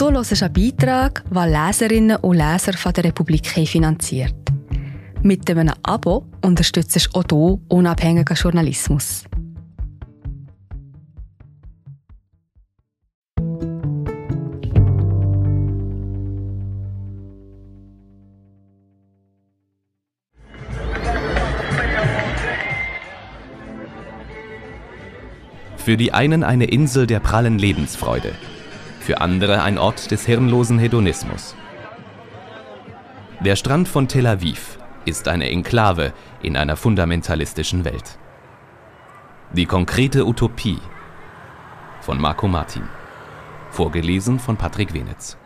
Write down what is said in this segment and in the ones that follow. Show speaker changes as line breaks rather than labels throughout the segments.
Du hörst einen Beitrag, den Leserinnen und Leser von der Republik finanziert. Mit einem Abo unterstützt du auch du unabhängigen Journalismus.
Für die einen eine Insel der prallen Lebensfreude, für andere ein Ort des hirnlosen Hedonismus. Der Strand von Tel Aviv ist eine Enklave in einer fundamentalistischen Welt. Die konkrete Utopie von Marco Martin. Vorgelesen von Patrick Wenitz.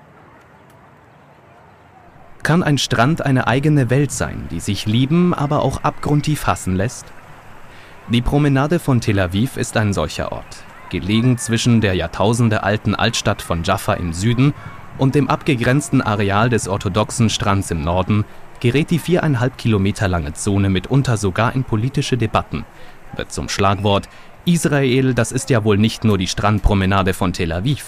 Kann ein Strand eine eigene Welt sein, die sich lieben, aber auch abgrundtief hassen lässt? Die Promenade von Tel Aviv ist ein solcher Ort, gelegen zwischen der jahrtausendealten Altstadt von Jaffa im Süden und dem abgegrenzten Areal des orthodoxen Strands im Norden, gerät die viereinhalb Kilometer lange Zone mitunter sogar in politische Debatten, wird zum Schlagwort Israel, das ist ja wohl nicht nur die Strandpromenade von Tel Aviv.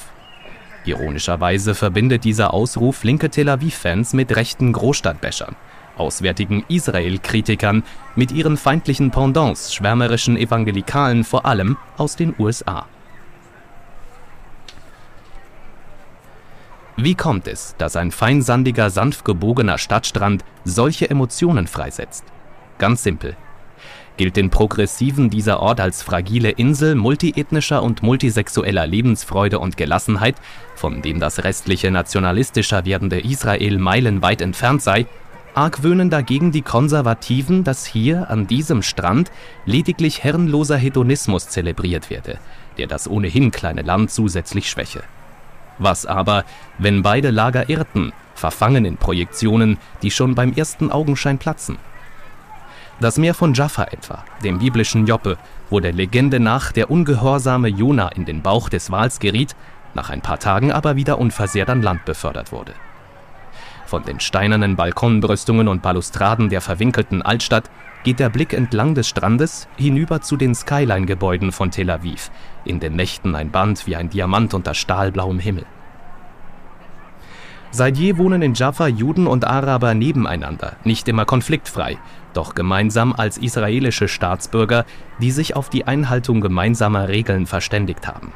Ironischerweise verbindet dieser Ausruf linke Tel Aviv-Fans mit rechten Großstadtbäschern auswärtigen Israel-Kritikern mit ihren feindlichen Pendants, schwärmerischen Evangelikalen vor allem aus den USA. Wie kommt es, dass ein feinsandiger, sanft gebogener Stadtstrand solche Emotionen freisetzt? Ganz simpel. Gilt den Progressiven dieser Ort als fragile Insel multiethnischer und multisexueller Lebensfreude und Gelassenheit, von dem das restliche nationalistischer werdende Israel meilenweit entfernt sei, argwöhnen dagegen die Konservativen, dass hier an diesem Strand lediglich herrenloser Hedonismus zelebriert werde, der das ohnehin kleine Land zusätzlich schwäche. Was aber, wenn beide Lager irrten, verfangen in Projektionen, die schon beim ersten Augenschein platzen? Das Meer von Jaffa etwa, dem biblischen Joppe, wo der Legende nach der ungehorsame Jona in den Bauch des Wals geriet, nach ein paar Tagen aber wieder unversehrt an Land befördert wurde. Von den steinernen Balkonbrüstungen und Balustraden der verwinkelten Altstadt geht der Blick entlang des Strandes hinüber zu den Skyline-Gebäuden von Tel Aviv, in den Nächten ein Band wie ein Diamant unter stahlblauem Himmel. Seit je wohnen in Jaffa Juden und Araber nebeneinander, nicht immer konfliktfrei, doch gemeinsam als israelische Staatsbürger, die sich auf die Einhaltung gemeinsamer Regeln verständigt haben.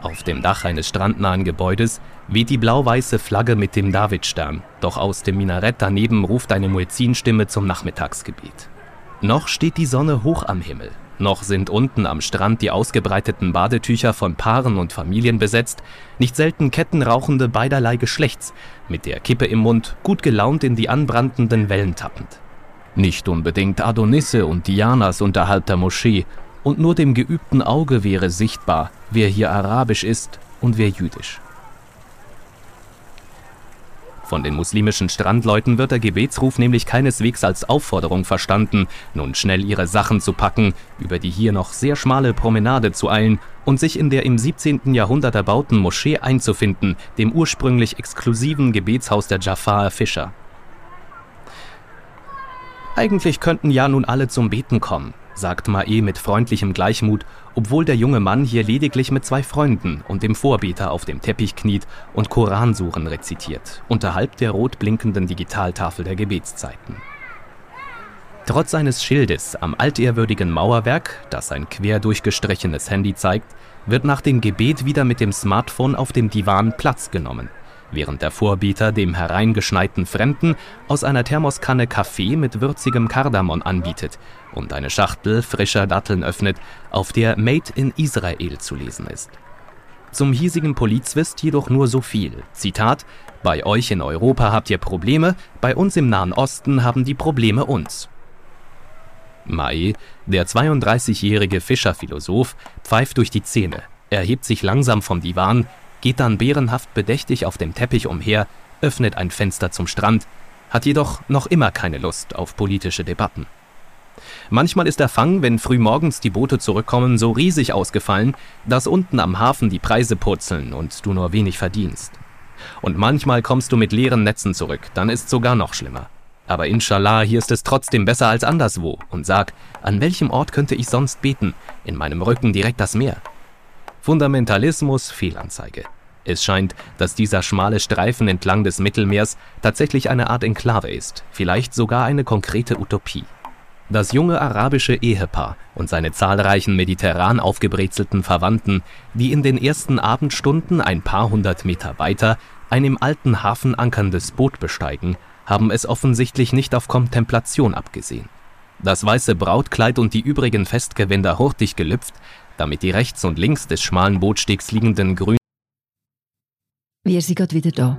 Auf dem Dach eines strandnahen Gebäudes weht die blau-weiße Flagge mit dem Davidstern, doch aus dem Minarett daneben ruft eine Muezzinstimme zum Nachmittagsgebet. Noch steht die Sonne hoch am Himmel, noch sind unten am Strand die ausgebreiteten Badetücher von Paaren und Familien besetzt, nicht selten kettenrauchende beiderlei Geschlechts, mit der Kippe im Mund, gut gelaunt in die anbrandenden Wellen tappend. Nicht unbedingt Adonisse und Dianas unterhalb der Moschee, und nur dem geübten Auge wäre sichtbar, wer hier arabisch ist und wer jüdisch. Von den muslimischen Strandleuten wird der Gebetsruf nämlich keineswegs als Aufforderung verstanden, nun schnell ihre Sachen zu packen, über die hier noch sehr schmale Promenade zu eilen und sich in der im 17. Jahrhundert erbauten Moschee einzufinden, dem ursprünglich exklusiven Gebetshaus der Jafar Fischer. Eigentlich könnten ja nun alle zum Beten kommen, sagt Mae mit freundlichem Gleichmut, obwohl der junge Mann hier lediglich mit zwei Freunden und dem Vorbeter auf dem Teppich kniet und Koransuren rezitiert, unterhalb der rot blinkenden Digitaltafel der Gebetszeiten. Trotz seines Schildes am altehrwürdigen Mauerwerk, das ein quer durchgestrichenes Handy zeigt, wird nach dem Gebet wieder mit dem Smartphone auf dem Divan Platz genommen während der Vorbeter dem hereingeschneiten Fremden aus einer Thermoskanne Kaffee mit würzigem Kardamom anbietet und eine Schachtel frischer Datteln öffnet, auf der Made in Israel zu lesen ist. Zum hiesigen Polizwist jedoch nur so viel. Zitat: Bei euch in Europa habt ihr Probleme, bei uns im Nahen Osten haben die Probleme uns. Mai, der 32-jährige Fischerphilosoph, pfeift durch die Zähne, erhebt sich langsam vom Divan, geht dann bärenhaft bedächtig auf dem Teppich umher, öffnet ein Fenster zum Strand, hat jedoch noch immer keine Lust auf politische Debatten. Manchmal ist der Fang, wenn frühmorgens die Boote zurückkommen, so riesig ausgefallen, dass unten am Hafen die Preise purzeln und du nur wenig verdienst. Und manchmal kommst du mit leeren Netzen zurück, dann ist sogar noch schlimmer. Aber inshallah, hier ist es trotzdem besser als anderswo und sag, an welchem Ort könnte ich sonst beten? In meinem Rücken direkt das Meer. Fundamentalismus Fehlanzeige. Es scheint, dass dieser schmale Streifen entlang des Mittelmeers tatsächlich eine Art Enklave ist, vielleicht sogar eine konkrete Utopie. Das junge arabische Ehepaar und seine zahlreichen mediterran aufgebrezelten Verwandten, die in den ersten Abendstunden ein paar hundert Meter weiter ein im alten Hafen ankerndes Boot besteigen, haben es offensichtlich nicht auf Kontemplation abgesehen. Das weiße Brautkleid und die übrigen Festgewänder hurtig gelüpft, damit die rechts und links des schmalen Bootstegs liegenden grünen
Wir sind gerade wieder da.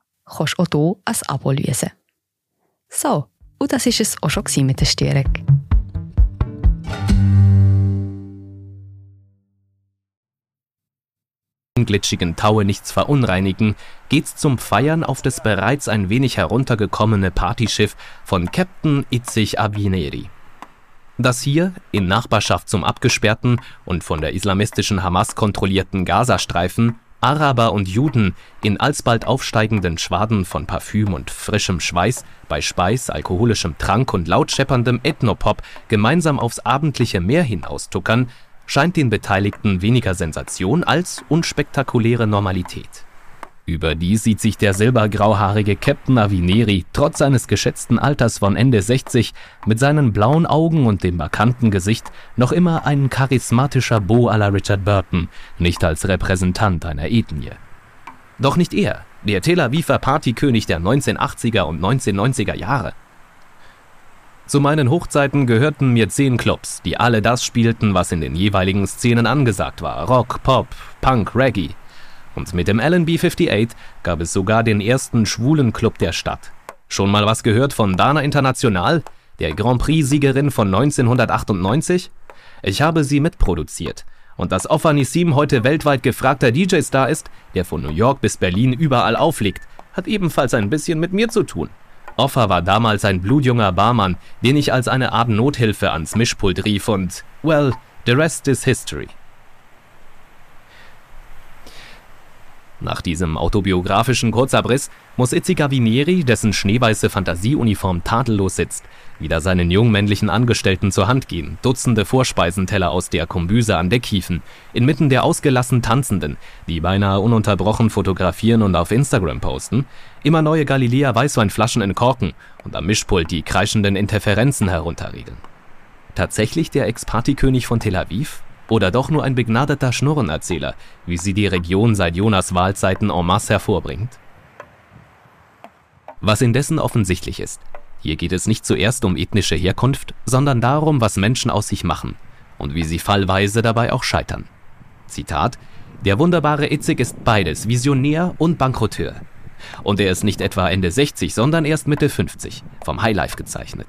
kannst du auch hier ein Abo lösen. So, und das war es auch schon mit der Störung.
glitschigen Taue nichts verunreinigen, geht's zum Feiern auf das bereits ein wenig heruntergekommene Partyschiff von Captain Itzig Avineri. Das hier, in Nachbarschaft zum abgesperrten und von der islamistischen Hamas kontrollierten Gazastreifen, Araber und Juden in alsbald aufsteigenden Schwaden von Parfüm und frischem Schweiß, bei Speis, alkoholischem Trank und laut schepperndem Ethnopop gemeinsam aufs abendliche Meer hinaustuckern, scheint den Beteiligten weniger Sensation als unspektakuläre Normalität. Überdies sieht sich der silbergrauhaarige Captain Avineri trotz seines geschätzten Alters von Ende 60 mit seinen blauen Augen und dem markanten Gesicht noch immer ein charismatischer Beau à la Richard Burton, nicht als Repräsentant einer Ethnie. Doch nicht er, der Tel Aviver Partykönig der 1980er und 1990er Jahre. Zu meinen Hochzeiten gehörten mir zehn Clubs, die alle das spielten, was in den jeweiligen Szenen angesagt war. Rock, Pop, Punk, Reggae. Und mit dem LB 58 gab es sogar den ersten schwulen Club der Stadt. Schon mal was gehört von Dana International, der Grand Prix-Siegerin von 1998? Ich habe sie mitproduziert. Und dass Ofanissim heute weltweit gefragter DJ-Star ist, der von New York bis Berlin überall auflegt, hat ebenfalls ein bisschen mit mir zu tun. Offa war damals ein blutjunger Barmann, den ich als eine Art Nothilfe ans Mischpult rief und, well, the rest is history. Nach diesem autobiografischen Kurzabriss muss Itzika Vinieri, dessen schneeweiße Fantasieuniform tadellos sitzt, wieder seinen jungmännlichen Angestellten zur Hand gehen, Dutzende Vorspeisenteller aus der Kombüse an Deck hieven, inmitten der ausgelassen Tanzenden, die beinahe ununterbrochen fotografieren und auf Instagram posten, immer neue Galilea Weißweinflaschen in Korken und am Mischpult die kreischenden Interferenzen herunterregeln. Tatsächlich der Ex-Partykönig von Tel Aviv? Oder doch nur ein begnadeter Schnurrenerzähler, wie sie die Region seit Jonas Wahlzeiten en masse hervorbringt? Was indessen offensichtlich ist, hier geht es nicht zuerst um ethnische Herkunft, sondern darum, was Menschen aus sich machen und wie sie fallweise dabei auch scheitern. Zitat Der wunderbare Itzig ist beides, Visionär und Bankrotteur. Und er ist nicht etwa Ende 60, sondern erst Mitte 50, vom Highlife gezeichnet.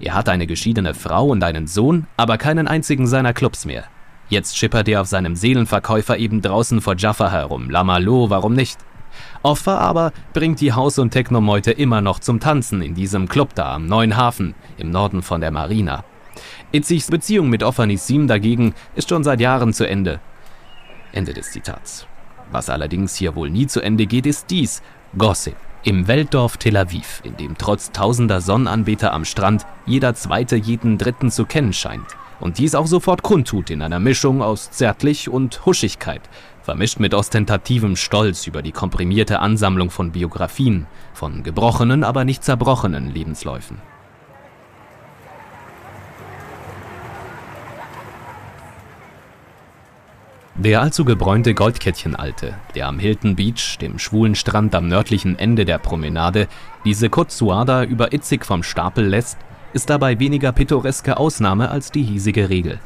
Er hat eine geschiedene Frau und einen Sohn, aber keinen einzigen seiner Clubs mehr. Jetzt schippert er auf seinem Seelenverkäufer eben draußen vor Jaffa herum. Lamalo, warum nicht? Offa aber bringt die Haus- und Technomeute immer noch zum Tanzen in diesem Club da am Neuen Hafen im Norden von der Marina. Itzigs Beziehung mit Offa Nissim dagegen ist schon seit Jahren zu Ende. Ende des Zitats. Was allerdings hier wohl nie zu Ende geht, ist dies: Gossip. Im Weltdorf Tel Aviv, in dem trotz tausender Sonnenanbeter am Strand jeder Zweite jeden Dritten zu kennen scheint und dies auch sofort kundtut in einer Mischung aus Zärtlich und Huschigkeit, vermischt mit ostentativem Stolz über die komprimierte Ansammlung von Biografien, von gebrochenen, aber nicht zerbrochenen Lebensläufen. Der allzu gebräunte Goldkettchenalte, der am Hilton Beach, dem schwulen Strand am nördlichen Ende der Promenade, diese Côte über Itzig vom Stapel lässt, ist dabei weniger pittoreske Ausnahme als die hiesige Regel.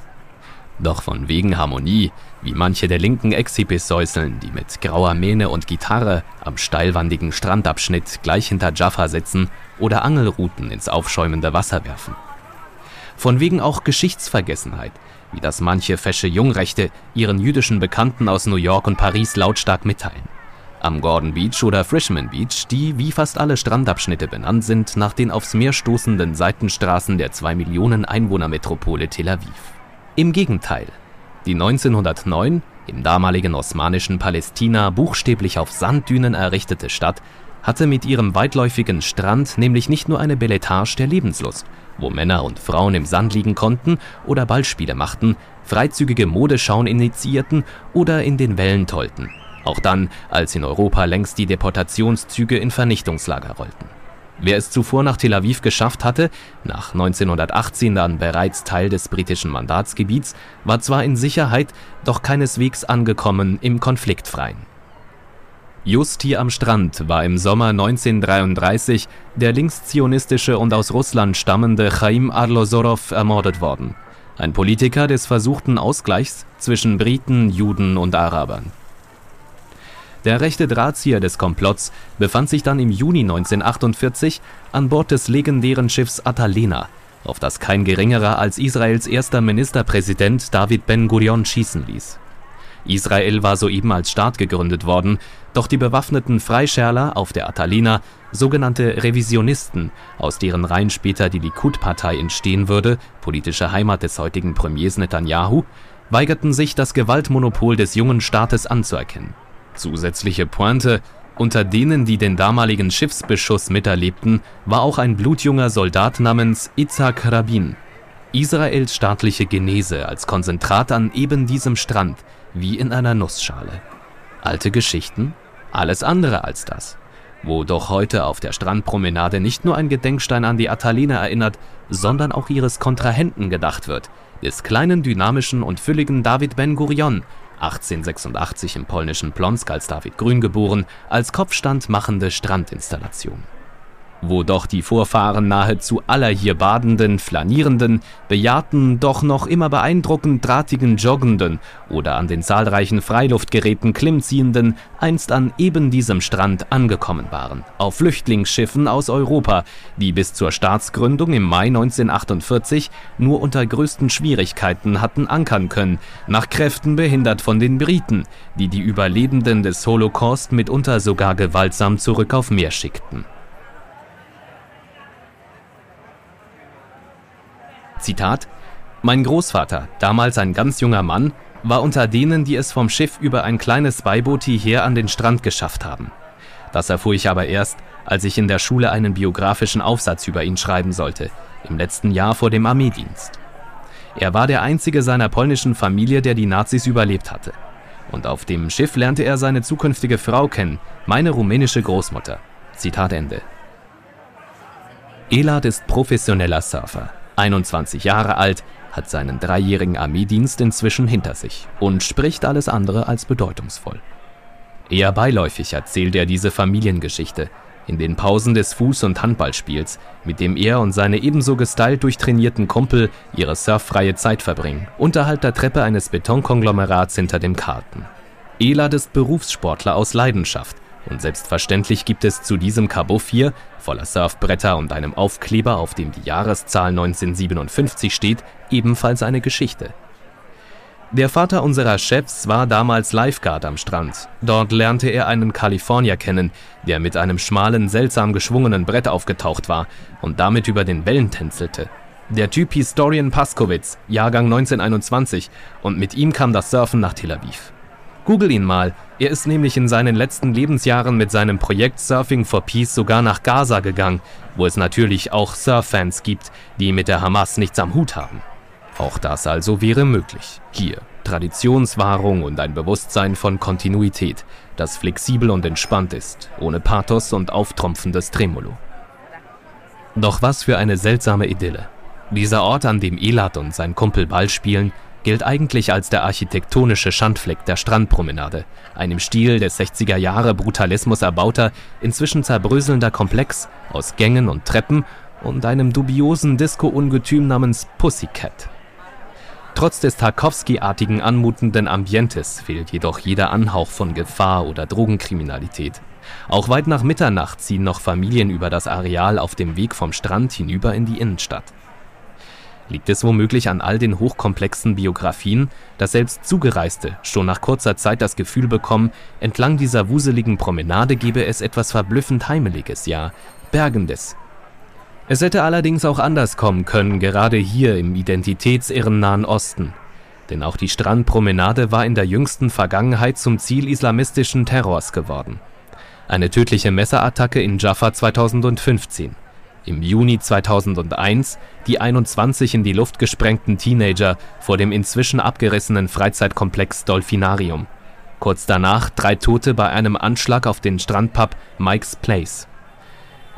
Doch von wegen Harmonie, wie manche der linken Exhibis säuseln, die mit grauer Mähne und Gitarre am steilwandigen Strandabschnitt gleich hinter Jaffa sitzen oder Angelruten ins aufschäumende Wasser werfen. Von wegen auch Geschichtsvergessenheit, wie das manche fesche Jungrechte ihren jüdischen Bekannten aus New York und Paris lautstark mitteilen. Am Gordon Beach oder Frishman Beach, die wie fast alle Strandabschnitte benannt sind nach den aufs Meer stoßenden Seitenstraßen der 2 Millionen Einwohnermetropole Tel Aviv. Im Gegenteil, die 1909 im damaligen osmanischen Palästina buchstäblich auf Sanddünen errichtete Stadt hatte mit ihrem weitläufigen Strand nämlich nicht nur eine Beletage der Lebenslust, wo Männer und Frauen im Sand liegen konnten oder Ballspiele machten, freizügige Modeschauen initiierten oder in den Wellen tollten. Auch dann, als in Europa längst die Deportationszüge in Vernichtungslager rollten. Wer es zuvor nach Tel Aviv geschafft hatte, nach 1918 dann bereits Teil des britischen Mandatsgebiets, war zwar in Sicherheit, doch keineswegs angekommen im Konfliktfreien. Just hier am Strand war im Sommer 1933 der linkszionistische und aus Russland stammende Chaim Arlosorow ermordet worden, ein Politiker des versuchten Ausgleichs zwischen Briten, Juden und Arabern. Der rechte Drahtzieher des Komplotts befand sich dann im Juni 1948 an Bord des legendären Schiffs Atalena, auf das kein geringerer als Israels erster Ministerpräsident David Ben-Gurion schießen ließ Israel war soeben als Staat gegründet worden, doch die bewaffneten Freischärler auf der Atalina, sogenannte Revisionisten, aus deren Reihen später die Likud-Partei entstehen würde, politische Heimat des heutigen Premiers Netanyahu, weigerten sich, das Gewaltmonopol des jungen Staates anzuerkennen. Zusätzliche Pointe, unter denen, die den damaligen Schiffsbeschuss miterlebten, war auch ein blutjunger Soldat namens Itzhak Rabin. Israels staatliche Genese als Konzentrat an eben diesem Strand, wie in einer Nussschale. Alte Geschichten? Alles andere als das. Wo doch heute auf der Strandpromenade nicht nur ein Gedenkstein an die Atalina erinnert, sondern auch ihres Kontrahenten gedacht wird, des kleinen, dynamischen und fülligen David Ben-Gurion, 1886 im polnischen Plonsk als David Grün geboren, als Kopfstand machende Strandinstallation wo doch die Vorfahren nahezu aller hier badenden, flanierenden, bejahrten, doch noch immer beeindruckend drahtigen Joggenden oder an den zahlreichen Freiluftgeräten Klimmziehenden einst an eben diesem Strand angekommen waren, auf Flüchtlingsschiffen aus Europa, die bis zur Staatsgründung im Mai 1948 nur unter größten Schwierigkeiten hatten ankern können, nach Kräften behindert von den Briten, die die Überlebenden des Holocaust mitunter sogar gewaltsam zurück auf Meer schickten. Zitat: Mein Großvater, damals ein ganz junger Mann, war unter denen, die es vom Schiff über ein kleines Beiboot hierher an den Strand geschafft haben. Das erfuhr ich aber erst, als ich in der Schule einen biografischen Aufsatz über ihn schreiben sollte, im letzten Jahr vor dem Armeedienst. Er war der einzige seiner polnischen Familie, der die Nazis überlebt hatte. Und auf dem Schiff lernte er seine zukünftige Frau kennen, meine rumänische Großmutter. Zitat Ende. Elad ist professioneller Surfer. 21 Jahre alt, hat seinen dreijährigen Armeedienst inzwischen hinter sich und spricht alles andere als bedeutungsvoll. Eher beiläufig erzählt er diese Familiengeschichte in den Pausen des Fuß- und Handballspiels, mit dem er und seine ebenso gestylt durchtrainierten Kumpel ihre surffreie Zeit verbringen, unterhalb der Treppe eines Betonkonglomerats hinter dem Karten. Elad ist Berufssportler aus Leidenschaft und selbstverständlich gibt es zu diesem Kabuff hier, voller Surfbretter und einem Aufkleber, auf dem die Jahreszahl 1957 steht, ebenfalls eine Geschichte. Der Vater unserer Chefs war damals Lifeguard am Strand. Dort lernte er einen Kalifornier kennen, der mit einem schmalen, seltsam geschwungenen Brett aufgetaucht war und damit über den Wellen tänzelte. Der Typ hieß Dorian Paskowitz, Jahrgang 1921, und mit ihm kam das Surfen nach Tel Aviv. Google ihn mal. Er ist nämlich in seinen letzten Lebensjahren mit seinem Projekt Surfing for Peace sogar nach Gaza gegangen, wo es natürlich auch Surf-Fans gibt, die mit der Hamas nichts am Hut haben. Auch das also wäre möglich. Hier Traditionswahrung und ein Bewusstsein von Kontinuität, das flexibel und entspannt ist, ohne Pathos und auftrumpfendes Tremolo. Doch was für eine seltsame Idylle. Dieser Ort, an dem Elad und sein Kumpel Ball spielen, gilt eigentlich als der architektonische Schandfleck der Strandpromenade, ein im Stil des 60er Jahre Brutalismus erbauter, inzwischen zerbröselnder Komplex aus Gängen und Treppen und einem dubiosen Disco-Ungetüm namens Pussycat. Trotz des Tarkovsky-artigen anmutenden Ambientes fehlt jedoch jeder Anhauch von Gefahr oder Drogenkriminalität. Auch weit nach Mitternacht ziehen noch Familien über das Areal auf dem Weg vom Strand hinüber in die Innenstadt. Liegt es womöglich an all den hochkomplexen Biografien, dass selbst Zugereiste schon nach kurzer Zeit das Gefühl bekommen, entlang dieser wuseligen Promenade gebe es etwas verblüffend Heimeliges, ja Bergendes. Es hätte allerdings auch anders kommen können, gerade hier im identitätsirren Nahen Osten. Denn auch die Strandpromenade war in der jüngsten Vergangenheit zum Ziel islamistischen Terrors geworden. Eine tödliche Messerattacke in Jaffa 2015 im Juni 2001 die 21 in die Luft gesprengten Teenager vor dem inzwischen abgerissenen Freizeitkomplex Dolphinarium. Kurz danach drei Tote bei einem Anschlag auf den Strandpub Mike's Place.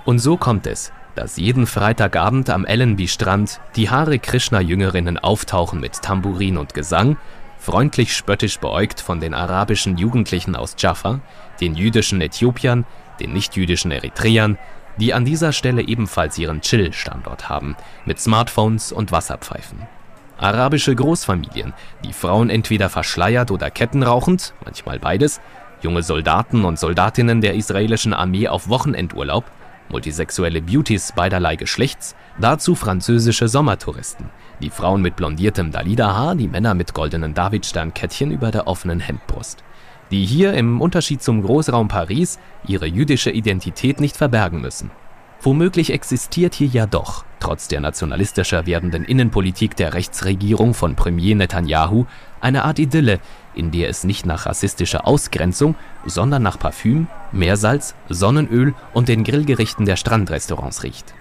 Und so kommt es, dass jeden Freitagabend am Allenby-Strand die Hare Krishna-Jüngerinnen auftauchen mit Tambourin und Gesang, freundlich spöttisch beäugt von den arabischen Jugendlichen aus Jaffa, den jüdischen Äthiopiern, den nichtjüdischen Eritreern, die an dieser Stelle ebenfalls ihren Chill-Standort haben, mit Smartphones und Wasserpfeifen. Arabische Großfamilien, die Frauen entweder verschleiert oder kettenrauchend, manchmal beides, junge Soldaten und Soldatinnen der israelischen Armee auf Wochenendurlaub, multisexuelle Beauties beiderlei Geschlechts, dazu französische Sommertouristen, die Frauen mit blondiertem Dalida-Haar, die Männer mit goldenen Davidstern-Kettchen über der offenen Hemdbrust die hier im Unterschied zum Großraum Paris ihre jüdische Identität nicht verbergen müssen. Womöglich existiert hier ja doch, trotz der nationalistischer werdenden Innenpolitik der Rechtsregierung von Premier Netanyahu, eine Art Idylle, in der es nicht nach rassistischer Ausgrenzung, sondern nach Parfüm, Meersalz, Sonnenöl und den Grillgerichten der Strandrestaurants riecht.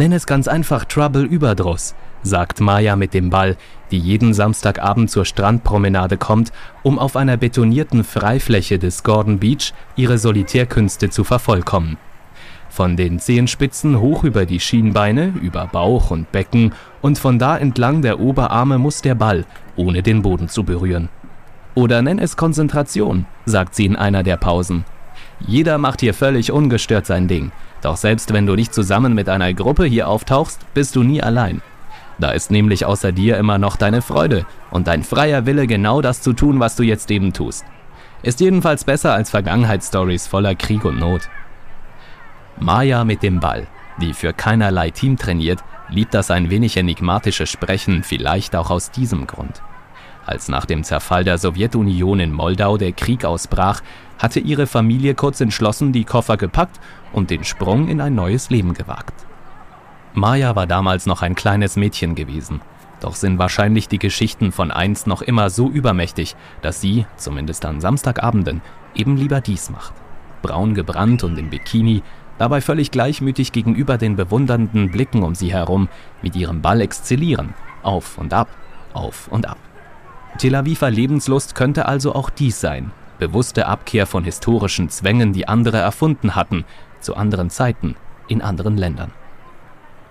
Nenn es ganz einfach Trouble-Überdruss, sagt Maya mit dem Ball, die jeden Samstagabend zur Strandpromenade kommt, um auf einer betonierten Freifläche des Gordon Beach ihre Solitärkünste zu vervollkommen. Von den Zehenspitzen hoch über die Schienbeine, über Bauch und Becken und von da entlang der Oberarme muss der Ball, ohne den Boden zu berühren. Oder nenn es Konzentration, sagt sie in einer der Pausen. Jeder macht hier völlig ungestört sein Ding. Doch selbst wenn du nicht zusammen mit einer Gruppe hier auftauchst, bist du nie allein. Da ist nämlich außer dir immer noch deine Freude und dein freier Wille, genau das zu tun, was du jetzt eben tust. Ist jedenfalls besser als Vergangenheitsstories voller Krieg und Not. Maya mit dem Ball, die für keinerlei Team trainiert, liebt das ein wenig enigmatische Sprechen vielleicht auch aus diesem Grund. Als nach dem Zerfall der Sowjetunion in Moldau der Krieg ausbrach, hatte ihre Familie kurz entschlossen die Koffer gepackt und den Sprung in ein neues Leben gewagt. Maya war damals noch ein kleines Mädchen gewesen, doch sind wahrscheinlich die Geschichten von einst noch immer so übermächtig, dass sie, zumindest an Samstagabenden, eben lieber dies macht. Braun gebrannt und im Bikini, dabei völlig gleichmütig gegenüber den bewundernden Blicken um sie herum, mit ihrem Ball exzellieren, auf und ab, auf und ab. Tel Aviver Lebenslust könnte also auch dies sein, bewusste Abkehr von historischen Zwängen, die andere erfunden hatten, zu anderen Zeiten, in anderen Ländern.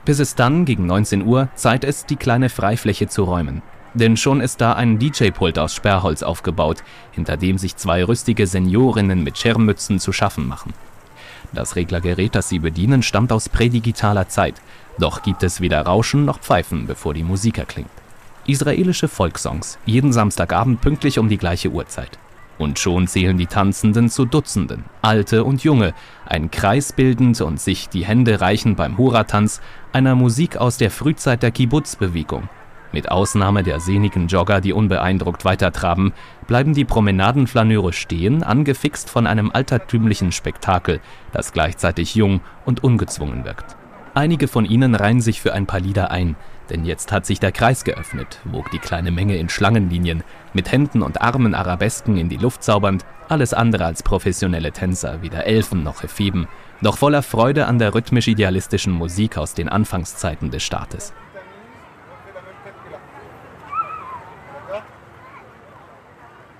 Bis es dann, gegen 19 Uhr, Zeit ist, die kleine Freifläche zu räumen. Denn schon ist da ein DJ-Pult aus Sperrholz aufgebaut, hinter dem sich zwei rüstige Seniorinnen mit Schirmmützen zu schaffen machen. Das Reglergerät, das sie bedienen, stammt aus prädigitaler Zeit, doch gibt es weder Rauschen noch Pfeifen, bevor die Musik erklingt. Israelische Volkssongs, jeden Samstagabend pünktlich um die gleiche Uhrzeit. Und schon zählen die Tanzenden zu Dutzenden, alte und junge, ein Kreis bildend und sich die Hände reichend beim Hura-Tanz, einer Musik aus der Frühzeit der Kibbutz-Bewegung. Mit Ausnahme der sehnigen Jogger, die unbeeindruckt weitertraben, bleiben die Promenadenflaneure stehen, angefixt von einem altertümlichen Spektakel, das gleichzeitig jung und ungezwungen wirkt. Einige von ihnen reihen sich für ein paar Lieder ein, denn jetzt hat sich der Kreis geöffnet, wog die kleine Menge in Schlangenlinien, mit Händen und Armen Arabesken in die Luft zaubernd, alles andere als professionelle Tänzer, weder Elfen noch Epheben, doch voller Freude an der rhythmisch-idealistischen Musik aus den Anfangszeiten des Staates.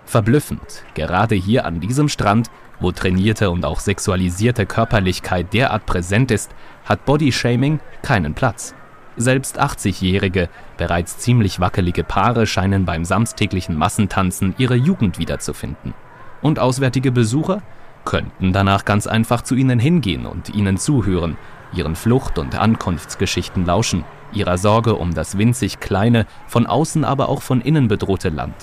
Verblüffend, gerade hier an diesem Strand, wo trainierte und auch sexualisierte Körperlichkeit derart präsent ist, hat Bodyshaming keinen Platz. Selbst 80-jährige, bereits ziemlich wackelige Paare scheinen beim samstäglichen Massentanzen ihre Jugend wiederzufinden. Und auswärtige Besucher könnten danach ganz einfach zu ihnen hingehen und ihnen zuhören, ihren Flucht- und Ankunftsgeschichten lauschen, ihrer Sorge um das winzig kleine, von außen aber auch von innen bedrohte Land.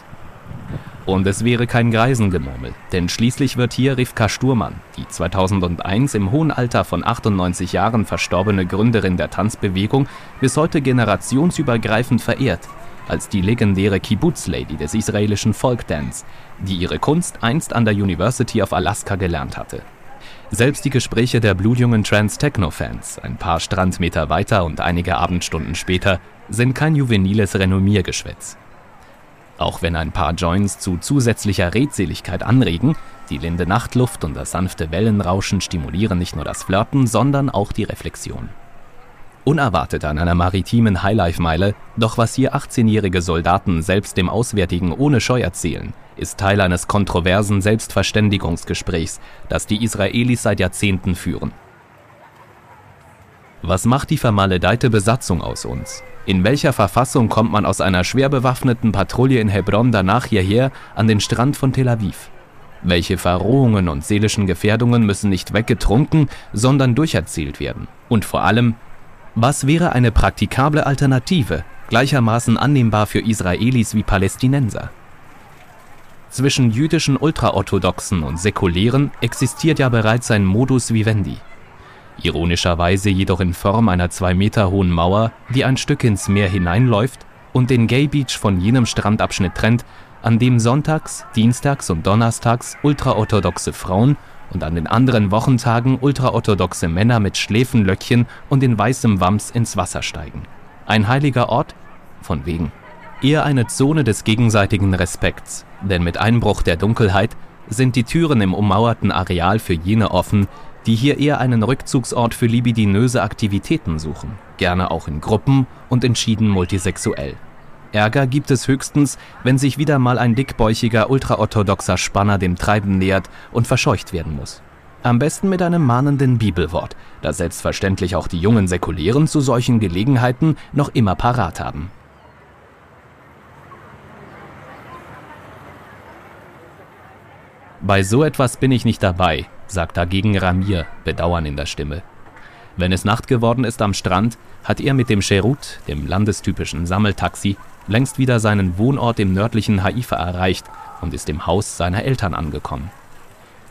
Und es wäre kein Greisengemurmel, denn schließlich wird hier Rivka Sturmann, die 2001 im hohen Alter von 98 Jahren verstorbene Gründerin der Tanzbewegung, bis heute generationsübergreifend verehrt, als die legendäre Kibbutz-Lady des israelischen Folkdance, die ihre Kunst einst an der University of Alaska gelernt hatte. Selbst die Gespräche der blutjungen Trans-Techno-Fans, ein paar Strandmeter weiter und einige Abendstunden später, sind kein juveniles Renommiergeschwätz. Auch wenn ein paar Joints zu zusätzlicher Redseligkeit anregen, die linde Nachtluft und das sanfte Wellenrauschen stimulieren nicht nur das Flirten, sondern auch die Reflexion. Unerwartet an einer maritimen Highlife-Meile, doch was hier 18-jährige Soldaten selbst dem Auswärtigen ohne Scheu erzählen, ist Teil eines kontroversen Selbstverständigungsgesprächs, das die Israelis seit Jahrzehnten führen. Was macht die vermaledeite Besatzung aus uns? In welcher Verfassung kommt man aus einer schwer bewaffneten Patrouille in Hebron danach hierher an den Strand von Tel Aviv? Welche Verrohungen und seelischen Gefährdungen müssen nicht weggetrunken, sondern durcherzählt werden? Und vor allem, was wäre eine praktikable Alternative, gleichermaßen annehmbar für Israelis wie Palästinenser? Zwischen jüdischen Ultraorthodoxen und Säkulären existiert ja bereits ein Modus vivendi ironischerweise jedoch in Form einer zwei Meter hohen Mauer, die ein Stück ins Meer hineinläuft und den Gay Beach von jenem Strandabschnitt trennt, an dem sonntags, dienstags und donnerstags ultraorthodoxe Frauen und an den anderen Wochentagen ultraorthodoxe Männer mit Schläfenlöckchen und in weißem Wams ins Wasser steigen. Ein heiliger Ort? Von wegen. Eher eine Zone des gegenseitigen Respekts, denn mit Einbruch der Dunkelheit sind die Türen im ummauerten Areal für jene offen, die hier eher einen Rückzugsort für libidinöse Aktivitäten suchen, gerne auch in Gruppen und entschieden multisexuell. Ärger gibt es höchstens, wenn sich wieder mal ein dickbäuchiger ultraorthodoxer Spanner dem Treiben nähert und verscheucht werden muss. Am besten mit einem mahnenden Bibelwort, das selbstverständlich auch die jungen Säkulären zu solchen Gelegenheiten noch immer parat haben. Bei so etwas bin ich nicht dabei, sagt dagegen Ramir, Bedauern in der Stimme. Wenn es Nacht geworden ist am Strand, hat er mit dem Cherut, dem landestypischen Sammeltaxi, längst wieder seinen Wohnort im nördlichen Haifa erreicht und ist im Haus seiner Eltern angekommen.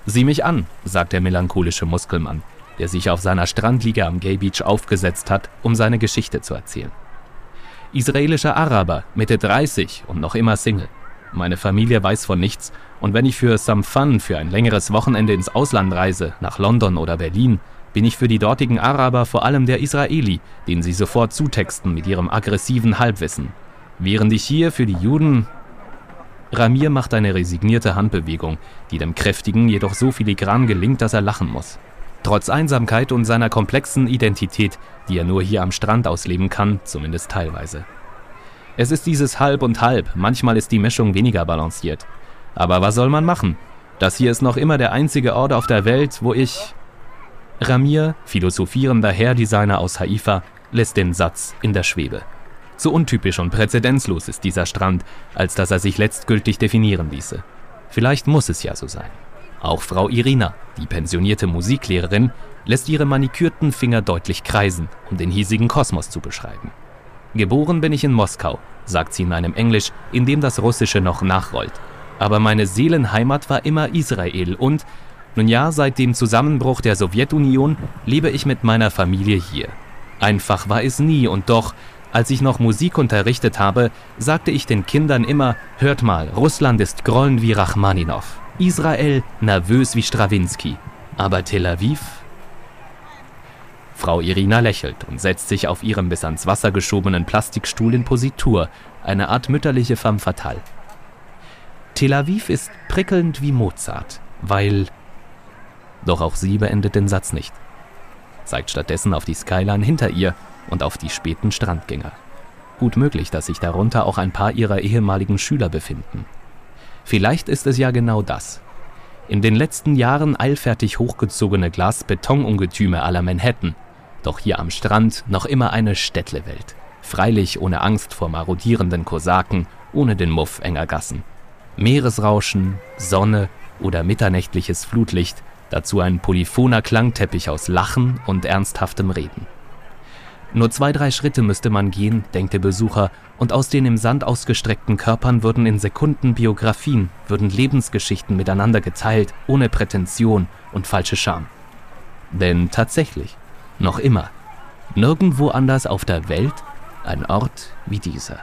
Sieh mich an, sagt der melancholische Muskelmann, der sich auf seiner Strandliege am Gay Beach aufgesetzt hat, um seine Geschichte zu erzählen. Israelischer Araber, Mitte 30 und noch immer Single. Meine Familie weiß von nichts und wenn ich für some fun für ein längeres Wochenende ins Ausland reise, nach London oder Berlin, bin ich für die dortigen Araber vor allem der Israeli, den sie sofort zutexten mit ihrem aggressiven Halbwissen. Während ich hier für die Juden... Ramir macht eine resignierte Handbewegung, die dem Kräftigen jedoch so filigran gelingt, dass er lachen muss. Trotz Einsamkeit und seiner komplexen Identität, die er nur hier am Strand ausleben kann, zumindest teilweise. Es ist dieses Halb und Halb, manchmal ist die Mischung weniger balanciert. Aber was soll man machen? Das hier ist noch immer der einzige Ort auf der Welt, wo ich... Ramir, philosophierender Hairdesigner aus Haifa, lässt den Satz in der Schwebe. So untypisch und präzedenzlos ist dieser Strand, als dass er sich letztgültig definieren ließe. Vielleicht muss es ja so sein. Auch Frau Irina, die pensionierte Musiklehrerin, lässt ihre manikürten Finger deutlich kreisen, um den hiesigen Kosmos zu beschreiben. Geboren bin ich in Moskau, sagt sie in einem Englisch, in dem das Russische noch nachrollt. Aber meine Seelenheimat war immer Israel und, nun ja, seit dem Zusammenbruch der Sowjetunion lebe ich mit meiner Familie hier. Einfach war es nie und doch, als ich noch Musik unterrichtet habe, sagte ich den Kindern immer, hört mal, Russland ist grollen wie Rachmaninow, Israel nervös wie Strawinski, aber Tel Aviv Frau Irina lächelt und setzt sich auf ihrem bis ans Wasser geschobenen Plastikstuhl in Positur, eine Art mütterliche femme fatale. Tel Aviv ist prickelnd wie Mozart, weil... Doch auch sie beendet den Satz nicht. Zeigt stattdessen auf die Skyline hinter ihr und auf die späten Strandgänger. Gut möglich, dass sich darunter auch ein paar ihrer ehemaligen Schüler befinden. Vielleicht ist es ja genau das. In den letzten Jahren eilfertig hochgezogene Glas-Beton-Ungetüme aller Manhattan doch hier am Strand noch immer eine Städtlewelt. Freilich ohne Angst vor marodierenden Kosaken, ohne den Muff enger Gassen. Meeresrauschen, Sonne oder mitternächtliches Flutlicht, dazu ein polyphoner Klangteppich aus Lachen und ernsthaftem Reden. Nur zwei, drei Schritte müsste man gehen, denkt der Besucher, und aus den im Sand ausgestreckten Körpern würden in Sekunden Biografien, würden Lebensgeschichten miteinander geteilt, ohne Prätension und falsche Scham. Denn tatsächlich, noch immer. Nirgendwo anders auf der Welt ein Ort wie dieser.